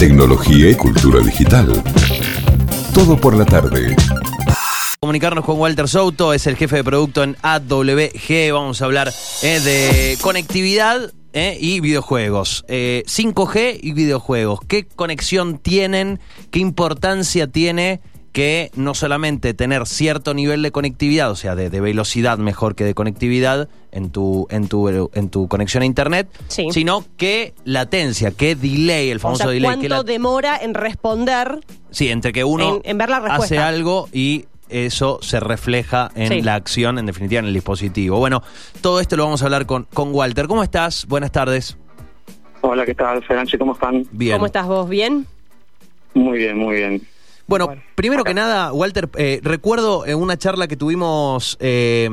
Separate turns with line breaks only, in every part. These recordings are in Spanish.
tecnología y cultura digital. Todo por la tarde.
Comunicarnos con Walter Souto, es el jefe de producto en AWG. Vamos a hablar eh, de conectividad eh, y videojuegos. Eh, 5G y videojuegos. ¿Qué conexión tienen? ¿Qué importancia tiene que no solamente tener cierto nivel de conectividad, o sea, de, de velocidad mejor que de conectividad en tu, en tu, en tu conexión a internet,
Sí.
sino que latencia, que delay, el
O
famoso
sea,
delay. que
¿cuánto
la-
demora en responder?
Sí, entre que uno
En- en ver la
hace algo y eso se refleja en
Sí.
la acción, en definitiva, en el dispositivo. Bueno, todo esto lo vamos a hablar con, con Walter. ¿Cómo estás? Buenas tardes.
Hola, ¿qué tal, Feranche? ¿Cómo están?
Bien.
¿Cómo estás vos? ¿Bien?
Muy bien, muy bien.
Bueno,
Bueno,
primero que nada, Walter, eh, recuerdo en una charla que tuvimos eh,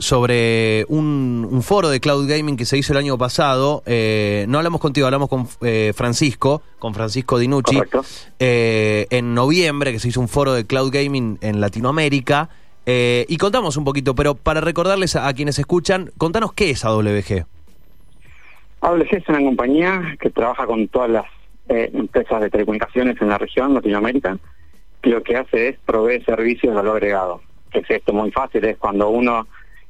sobre un, un foro de cloud gaming que se hizo el año pasado. eh, no hablamos contigo, hablamos con eh, Francisco, con Francisco Dinucci,
Correcto.
eh, en noviembre, que se hizo un foro de cloud gaming en Latinoamérica. eh, y contamos un poquito, pero para recordarles a, a quienes escuchan, contanos qué es AWG.
AWG es una compañía que trabaja con todas las eh, empresas de telecomunicaciones en la región, Latinoamérica, lo que hace es proveer servicios de valor agregado. ¿Qué es esto? Muy fácil, es cuando uno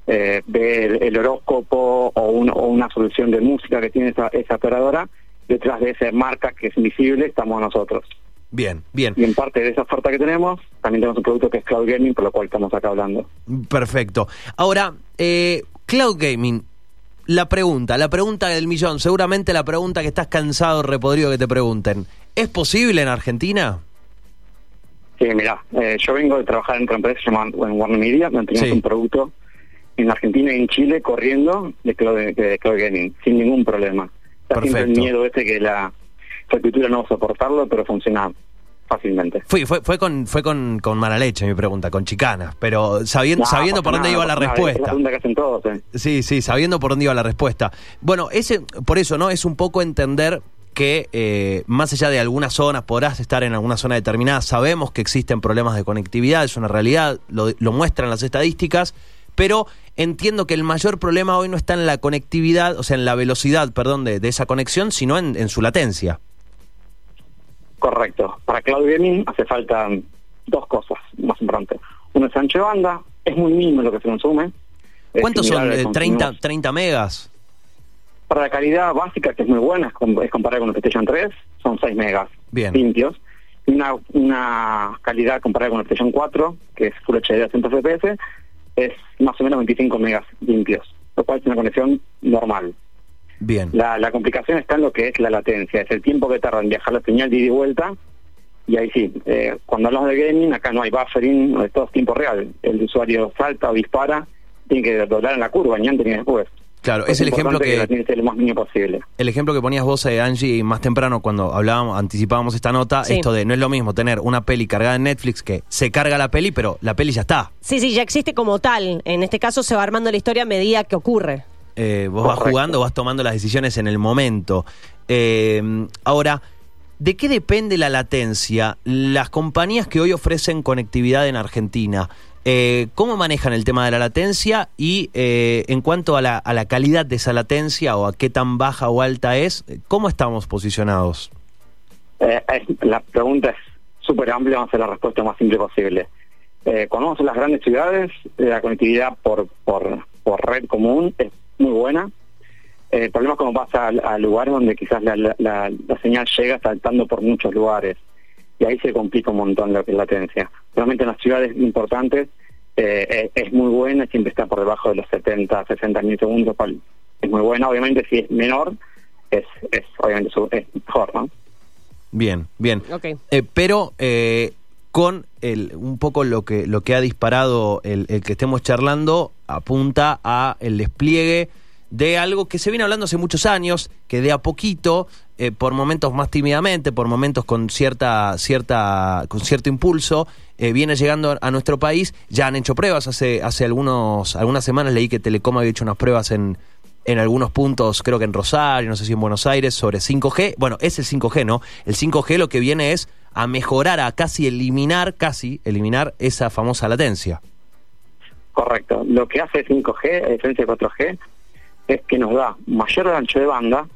eh, ve el, el horóscopo o, un- o una solución de música que tiene esa, esa operadora, detrás de esa marca que es invisible estamos nosotros.
Bien, bien.
Y en parte de esa oferta que tenemos, también tenemos un producto que es Cloud Gaming, por lo cual estamos acá hablando.
Perfecto. Ahora, eh, Cloud Gaming, la pregunta, la pregunta del millón, seguramente la pregunta que estás cansado, repodrido que te pregunten. ¿Es posible en Argentina?
Sí, mira, eh, yo vengo de trabajar en otra empresa llamada Warner Media, donde teníamos
Sí.
un producto en Argentina y en Chile corriendo de cloud, de, de cloud gaming, sin ningún problema. Está siempre el
Perfecto.
miedo este que la infraestructura no va a soportarlo, pero funciona fácilmente.
Fui, fue, fue con, fue con, con mala leche mi pregunta, con chicanas, pero sabiendo,
No,
sabiendo por dónde iba la
la
respuesta.
pregunta que hacen todos. eh.
Sí, sí, sabiendo por dónde iba la respuesta. Bueno, ese, por eso, ¿no? Es un poco entender que eh, más allá de algunas zonas, podrás estar en alguna zona determinada, sabemos que existen problemas de conectividad, es una realidad, lo, lo muestran las estadísticas, pero entiendo que el mayor problema hoy no está en la conectividad, o sea, en la velocidad, perdón, de, de esa conexión, sino en, en su latencia.
Correcto. Para cloud gaming hace falta dos cosas más importantes. Uno es ancho de banda, es muy mínimo lo que se consume.
¿Cuántos son? Eh, 30,
consumimos.
30 megas.
Para la calidad básica, que es muy buena, es, com- es comparada con el PlayStation 3, son 6 megas
Bien.
limpios. Y una, una calidad comparada con el PlayStation 4, que es Full HD a 100 FPS, es más o menos 25 megas limpios, lo cual es una conexión normal.
Bien.
La, la complicación está en lo que es la latencia, es el tiempo que tarda en viajar la señal de ida y vuelta. Y ahí sí, eh, cuando hablamos de gaming, acá no hay buffering, no es todo tiempo real. El usuario salta o dispara, tiene que doblar en la curva, ni antes ni después.
Claro, es el ejemplo que,
la más posible.
el ejemplo que ponías vos, eh, Angie, más temprano cuando hablábamos, anticipábamos esta nota,
Sí.
esto de no es lo mismo tener una peli cargada en Netflix que se carga la peli, pero la peli ya está.
Sí, sí, ya existe como tal. En este caso se va armando la historia a medida que ocurre.
Eh, vos vas jugando, vas tomando las decisiones en el momento. Eh, ahora, ¿de qué depende la latencia? Las compañías que hoy ofrecen conectividad en Argentina, eh, ¿cómo manejan el tema de la latencia? Y eh, en cuanto a la, calidad de esa latencia o a qué tan baja o alta es, ¿cómo estamos posicionados?
Eh, la pregunta es súper amplia, vamos a hacer la respuesta más simple posible. Cuando vamos a las grandes ciudades, la conectividad por, red común es muy buena. El problema es cuando pasa a, a lugares donde quizás la- la señal llega saltando por muchos lugares. Y ahí se complica un montón lo que es latencia. Realmente en las ciudades importantes eh, es, es muy buena, siempre está por debajo de los 70, 60 milisegundos, lo cual es muy buena. Obviamente si es menor, es, es obviamente su- es mejor, ¿no?
Bien, bien.
Ok.
Eh, pero eh, con el, un poco lo que, lo que ha disparado el, el que estemos charlando, apunta a el despliegue de algo que se viene hablando hace muchos años, que de a poquito, eh, por momentos más tímidamente, por momentos con cierta, cierta, con cierto impulso, eh, viene llegando a nuestro país. Ya han hecho pruebas hace, hace algunos, algunas semanas leí que Telecom había hecho unas pruebas en, en algunos puntos, creo que en Rosario, no sé si en Buenos Aires, sobre 5G. Bueno, es el 5G, ¿no? El 5G lo que viene es a mejorar, a casi eliminar, casi eliminar esa famosa latencia.
Correcto. Lo que hace 5G, a diferencia de 4G, es que nos da mayor ancho de banda,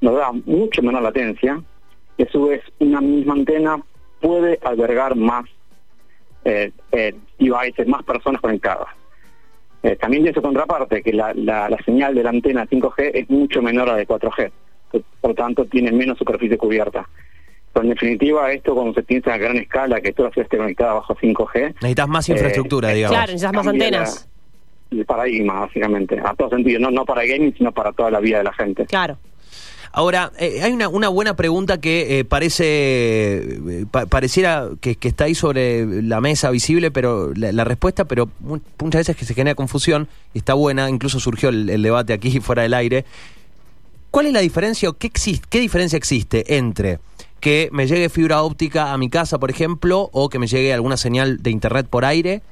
nos da mucho menor latencia y a su vez una misma antena puede albergar más eh, eh, devices, más personas conectadas. Eh, también tiene su contraparte, que la, la, señal de la antena 5G es mucho menor a la de 4G, por lo tanto tiene menos superficie cubierta. Pero en definitiva, esto cuando se piensa a gran escala, que toda la ciudad esté conectada bajo 5G...
Necesitas más infraestructura, digamos.
Claro, necesitas más antenas.
El paradigma, básicamente, a todo sentido, no, no para gaming, sino para toda la vida de la gente.
Claro.
Ahora, eh, hay una, una, buena pregunta que eh, parece, eh, pareciera que, está ahí sobre la mesa visible, pero la, respuesta, pero muchas veces que se genera confusión, y está buena, incluso surgió el, debate aquí fuera del aire. ¿Cuál es la diferencia o qué, existe, qué diferencia existe entre que me llegue fibra óptica a mi casa, por ejemplo, o que me llegue alguna señal de internet por aire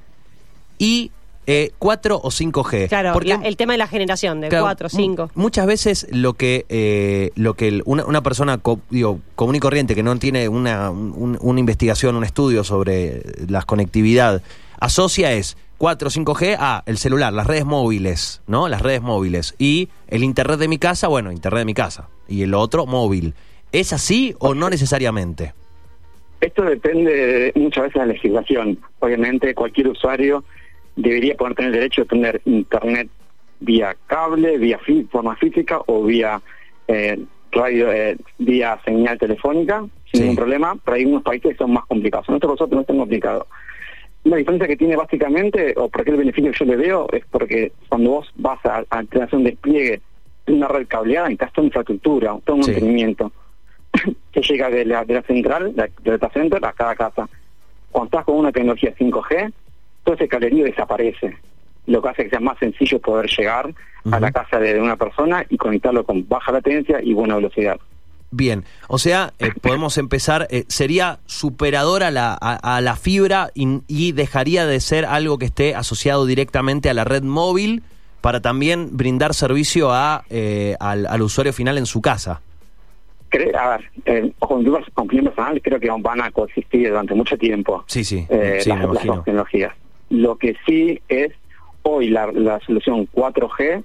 y eh, 4 o 5G.
Claro, Porque, el tema de la generación, de 4, 5.
Muchas veces lo que, eh, lo que una, persona digo, común y corriente que no tiene una, una investigación, un estudio sobre la conectividad, asocia es 4 o 5G a el celular, las redes móviles, ¿no? Las redes móviles. Y el internet de mi casa, bueno, internet de mi casa. Y el otro, móvil. ¿Es así o no necesariamente?
Esto depende muchas veces de la legislación. Obviamente cualquier usuario debería poder tener derecho a tener internet vía cable, vía forma física o vía eh, radio, eh, vía señal telefónica, sin ningún problema, pero hay unos países que son más complicados. Nuestro caso no es tan complicado. La diferencia que tiene básicamente, o por qué el beneficio que yo le veo, es porque cuando vos vas a, a hacer un despliegue de una red cableada, necesitas toda infraestructura, todo un mantenimiento que llega de la, de la central, de, de data center, a cada casa. Cuando estás con una tecnología 5G, todo ese cablerío desaparece. Lo que hace que sea más sencillo poder llegar a la casa de una persona y conectarlo con baja latencia y buena velocidad.
Bien, o sea, eh, podemos empezar, eh, sería superador a la, a, la fibra y, dejaría de ser algo que esté asociado directamente a la red móvil para también brindar servicio a, eh, al, usuario final en su casa.
a ver, eh, con, con cliente personal creo que van a coexistir durante mucho tiempo
sí, sí,
las, las tecnologías. Lo que sí es, hoy la, solución 4G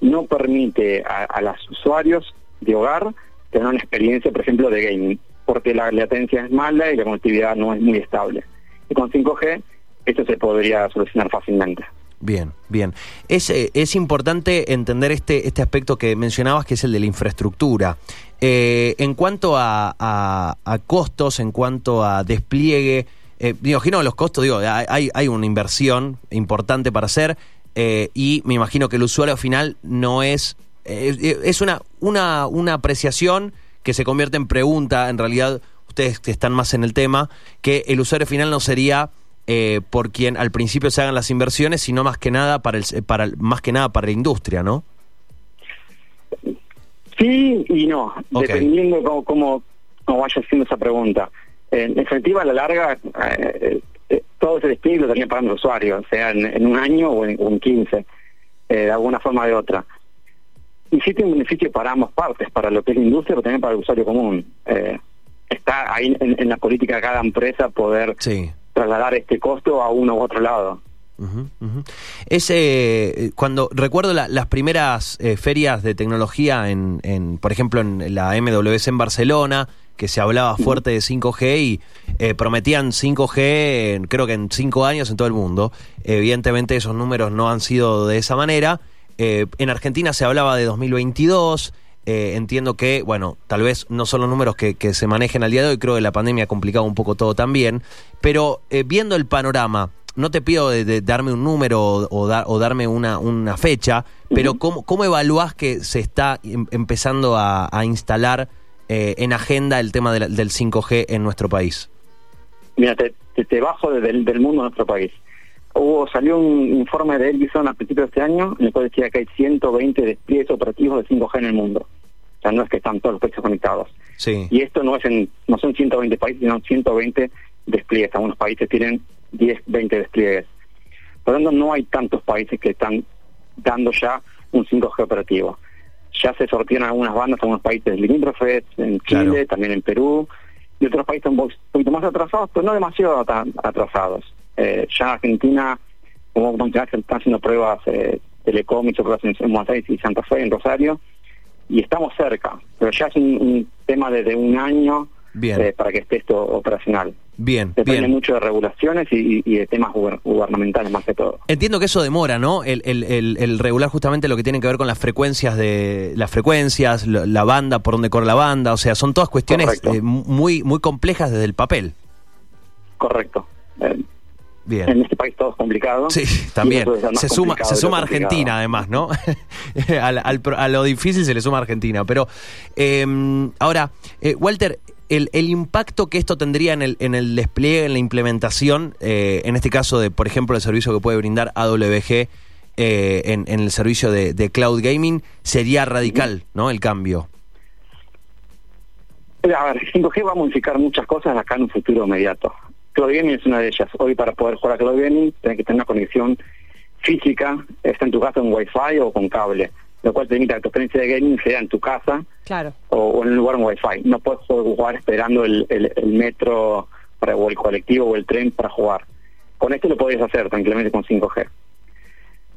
no permite a, los usuarios de hogar tener una experiencia, por ejemplo, de gaming, porque la latencia es mala y la conectividad no es muy estable. Y con 5G esto se podría solucionar fácilmente.
Bien, bien. Es, eh, es importante entender este, este aspecto que mencionabas, que es el de la infraestructura. Eh, en cuanto a, a, costos, en cuanto a despliegue, eh, me imagino los costos, digo, hay, hay una inversión importante para hacer eh, y me imagino que el usuario final no es, eh, es una, una, una apreciación que se convierte en pregunta, en realidad ustedes que están más en el tema, que el usuario final no sería por quien al principio se hagan las inversiones, sino más que nada para el, para más que nada para la industria, ¿no?
Sí y no, dependiendo cómo, cómo, cómo vaya haciendo esa pregunta. En definitiva, a la larga, eh, eh, todo ese despliegue lo tenía pagando el usuario, sea en, un año o en, 15, eh, de alguna forma o de otra. Y sí tiene un beneficio para ambas partes, para lo que es la industria, pero también para el usuario común. está ahí en, la política de cada empresa poder trasladar este costo a uno u otro lado.
Ese, cuando recuerdo las primeras ferias de tecnología en, en, por ejemplo, en la MWC en Barcelona, que se hablaba fuerte de 5G y eh, prometían 5G creo que en 5 años en todo el mundo. Evidentemente esos números no han sido de esa manera. Eh, en Argentina se hablaba de 2022. Eh, entiendo que, bueno, tal vez no son los números que, se manejen al día de hoy, creo que la pandemia ha complicado un poco todo también, pero viendo el panorama, no te pido de, darme un número o, darme una, una fecha, pero ¿cómo, ¿cómo evaluás que se está em, empezando a, a instalar eh, en agenda el tema del 5G en nuestro país?
Mira, te, te, bajo del, del mundo de nuestro país. Hubo, salió un informe de Edison a principios de este año en el cual decía que hay 120 despliegues operativos de 5G en el mundo. O sea, no es que están todos los países conectados.
Sí.
Y esto no es en, no son 120 países, sino 120 despliegues. Algunos países tienen 10, 20 despliegues. Por lo tanto, no hay tantos países que están dando ya un 5G operativo ya se sortían algunas bandas en algunos países limítrofes, en Chile, también en Perú, y otros países un poquito más atrasados, pero no demasiado atrasados. Eh, ya en Argentina, como mencionaste, están haciendo pruebas eh, Telecom, hizo pruebas en, Buenos Aires y Santa Fe, en Rosario, y estamos cerca, pero ya es un, tema desde un año
Bien.
eh, para que esté esto operacional.
Bien,
Depende
bien.
mucho de regulaciones y, y de temas guber- gubernamentales más que todo.
Entiendo que eso demora, ¿no? El, el- el- el regular justamente lo que tiene que ver con las frecuencias de las frecuencias, la banda, por dónde corre la banda, o sea, son todas cuestiones eh, muy muy complejas desde el papel.
Correcto. Eh,
Bien.
en este país todo es complicado.
Sí, también. Se suma, se suma
complicado.
Argentina, además, ¿no? al, a lo difícil se le suma Argentina. Pero eh, ahora, eh, Walter, el, el impacto que esto tendría en el, en el despliegue, en la implementación, eh, en este caso de, por ejemplo, el servicio que puede brindar AWG eh, en, en el servicio de, de cloud gaming, sería radical, ¿no? El cambio.
A ver, 5G va a modificar muchas cosas acá en un futuro inmediato. Cloud Gaming es una de ellas. Hoy para poder jugar a Cloud Gaming tienes que tener una conexión física, está en tu casa en Wi-Fi o con cable, lo cual te permite que tu experiencia de gaming sea en tu casa
Claro.
o, o en un lugar en Wi-Fi. No puedes jugar esperando el, el- el metro para, o el colectivo o el tren para jugar. Con esto lo podés hacer tranquilamente con 5G.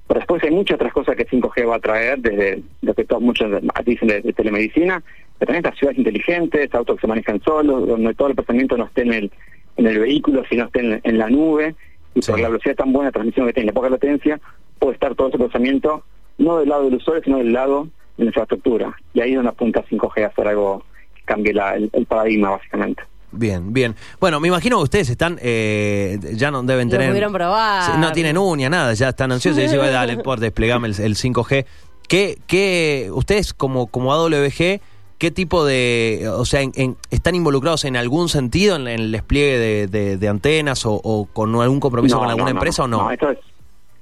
Pero después hay muchas otras cosas que 5G va a traer, desde lo que todos muchos dicen de, de telemedicina, pero también estas ciudades inteligentes, autos que se manejan solos, donde todo el procesamiento no esté en el, en el vehículo, sino esté en, en la nube, y
Sí.
por la velocidad tan buena de transmisión que tiene, la poca latencia, puede estar todo ese procesamiento no del lado del usuario, sino del lado de la infraestructura. Y ahí es donde apunta 5G a hacer algo que cambie la- el, el paradigma, básicamente.
Bien, bien. Bueno, me imagino que ustedes están, eh, ya no deben
Lo
tener...
pudieron probar.
No tienen uña, nada, ya están ansiosos y dicen, "Bueno, dale, por desplegame el, el 5G. ¿Qué, qué, ustedes como, como AWG, qué tipo de, o sea, en- en- están involucrados en algún sentido en, en el despliegue de, de- de antenas o, o con algún compromiso
No,
con alguna
no, no,
empresa o no?
eso, es,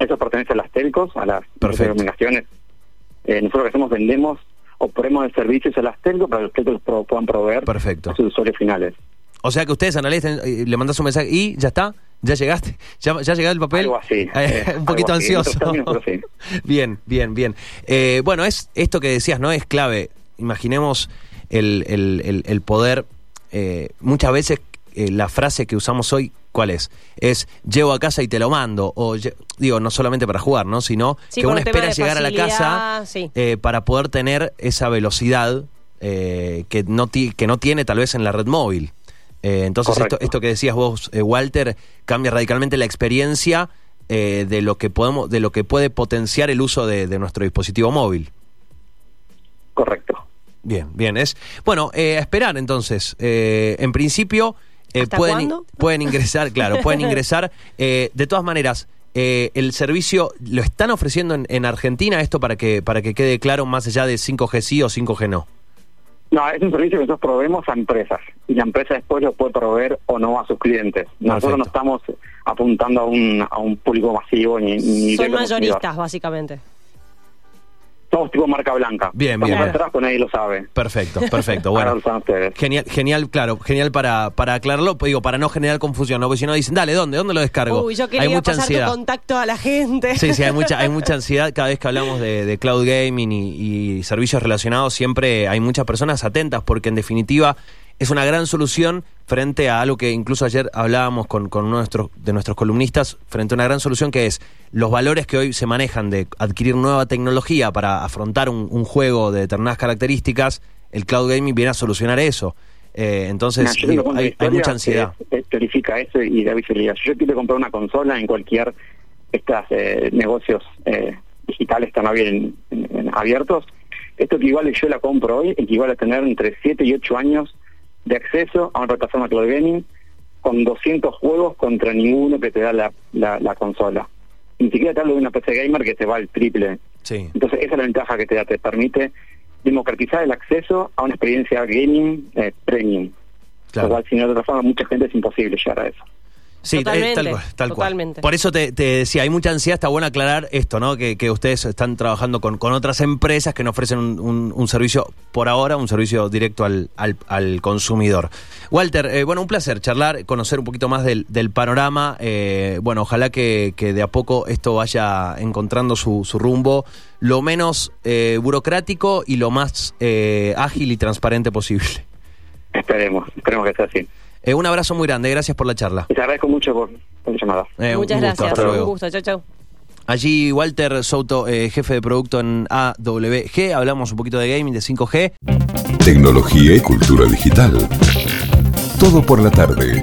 eso pertenece a las telcos, a las
Perfecto.
comunicaciones. Eh, nosotros lo que hacemos, vendemos o ponemos servicios a las telcos para que los telcos pro- puedan proveer
Perfecto.
a sus usuarios finales.
O sea que ustedes analizan, eh, le mandas un mensaje y ya está, ya llegaste, ya, ya llegó el papel.
Algo así,
Eh, un poquito
así,
ansioso.
términos, pero
bien, bien, bien. Eh, bueno, es esto que decías, ¿no? Es clave. Imaginemos el, el- el- el poder, eh, muchas veces eh, la frase que usamos hoy, ¿cuál es? Es llevo a casa y te lo mando. O digo, no solamente para jugar, ¿no? Sino
Sí,
que uno espera llegar a la casa
sí.
eh, para poder tener esa velocidad eh, que, no que no tiene tal vez en la red móvil. Eh, entonces, esto, esto que decías vos, eh, Walter, cambia radicalmente la experiencia eh, de lo que podemos, de lo que puede potenciar el uso de, de nuestro dispositivo móvil.
Correcto.
Bien, bien. Es bueno, eh, a esperar entonces. Eh, en principio eh,
¿Hasta
pueden,
cuándo?
pueden ingresar, claro, pueden ingresar. Eh, de todas maneras, eh, el servicio lo están ofreciendo en, en Argentina esto para que para que quede claro más allá de 5G sí o 5G no.
No, es un servicio que nosotros proveemos a empresas y la empresa después lo puede proveer o no a sus clientes. Nosotros no estamos apuntando a un, a un público masivo ni, ni
Son
consumidor.
mayoristas, básicamente.
Somos tipo marca blanca.
Bien,
Estamos
bien.
atrás, pues nadie lo sabe.
Perfecto, perfecto. Bueno. Genial, genial, claro, genial para, para aclararlo, pues digo, para no generar confusión, ¿no? Porque si no dicen, dale, ¿dónde? ¿Dónde lo descargo?
Uy, yo
hay
quería
mucha
pasar
ansiedad.
tu contacto a la gente.
Sí, sí, hay mucha, hay mucha ansiedad cada vez que hablamos de, de cloud gaming y, y servicios relacionados. Siempre hay muchas personas atentas porque en definitiva es una gran solución frente a algo que incluso ayer hablábamos con, con uno de nuestros, de nuestros columnistas, frente a una gran solución que es los valores que hoy se manejan de adquirir nueva tecnología para afrontar un, un juego de determinadas características. El cloud gaming viene a solucionar eso. Eh, entonces digo, hay, mucha ansiedad.
eh, teorifica eso y da visibilidad. Si yo quiero comprar una consola en cualquier estos negocios eh, digitales tan bien en- en- abiertos, esto equivale, yo la compro hoy, equivale a tener entre 7 y 8 años de acceso a una plataforma cloud gaming con 200 juegos contra ninguno que te da la, la, la consola. Ni siquiera te hablo de una PC gamer que te va al triple.
Sí.
Entonces esa es la ventaja que te da, te permite democratizar el acceso a una experiencia gaming eh, premium.
Claro.
Lo cual, si no, de otra forma, mucha gente es imposible llegar a eso.
Sí, eh,
Totalmente,
tal cual, tal cual.
totalmente.
Por eso te, te decía, hay mucha ansiedad, está bueno aclarar esto, ¿no? Que, que ustedes están trabajando con, con otras empresas que no ofrecen un, un- un servicio, por ahora, un servicio directo al, al, al consumidor. Walter, eh, bueno, un placer charlar, conocer un poquito más del, del panorama. eh, bueno, ojalá que, que de a poco esto vaya encontrando su, su rumbo, lo menos eh, burocrático y lo más eh, ágil y transparente posible.
Esperemos, esperemos que sea así.
Eh, un abrazo muy grande, gracias por la charla.
Y te agradezco mucho por, por la llamada.
Eh,
Muchas gracias. Un gusto. Chau, chau.
Allí Walter Souto, eh, jefe de producto en AWG, hablamos un poquito de gaming, de 5G.
Tecnología y cultura digital. Todo por la tarde.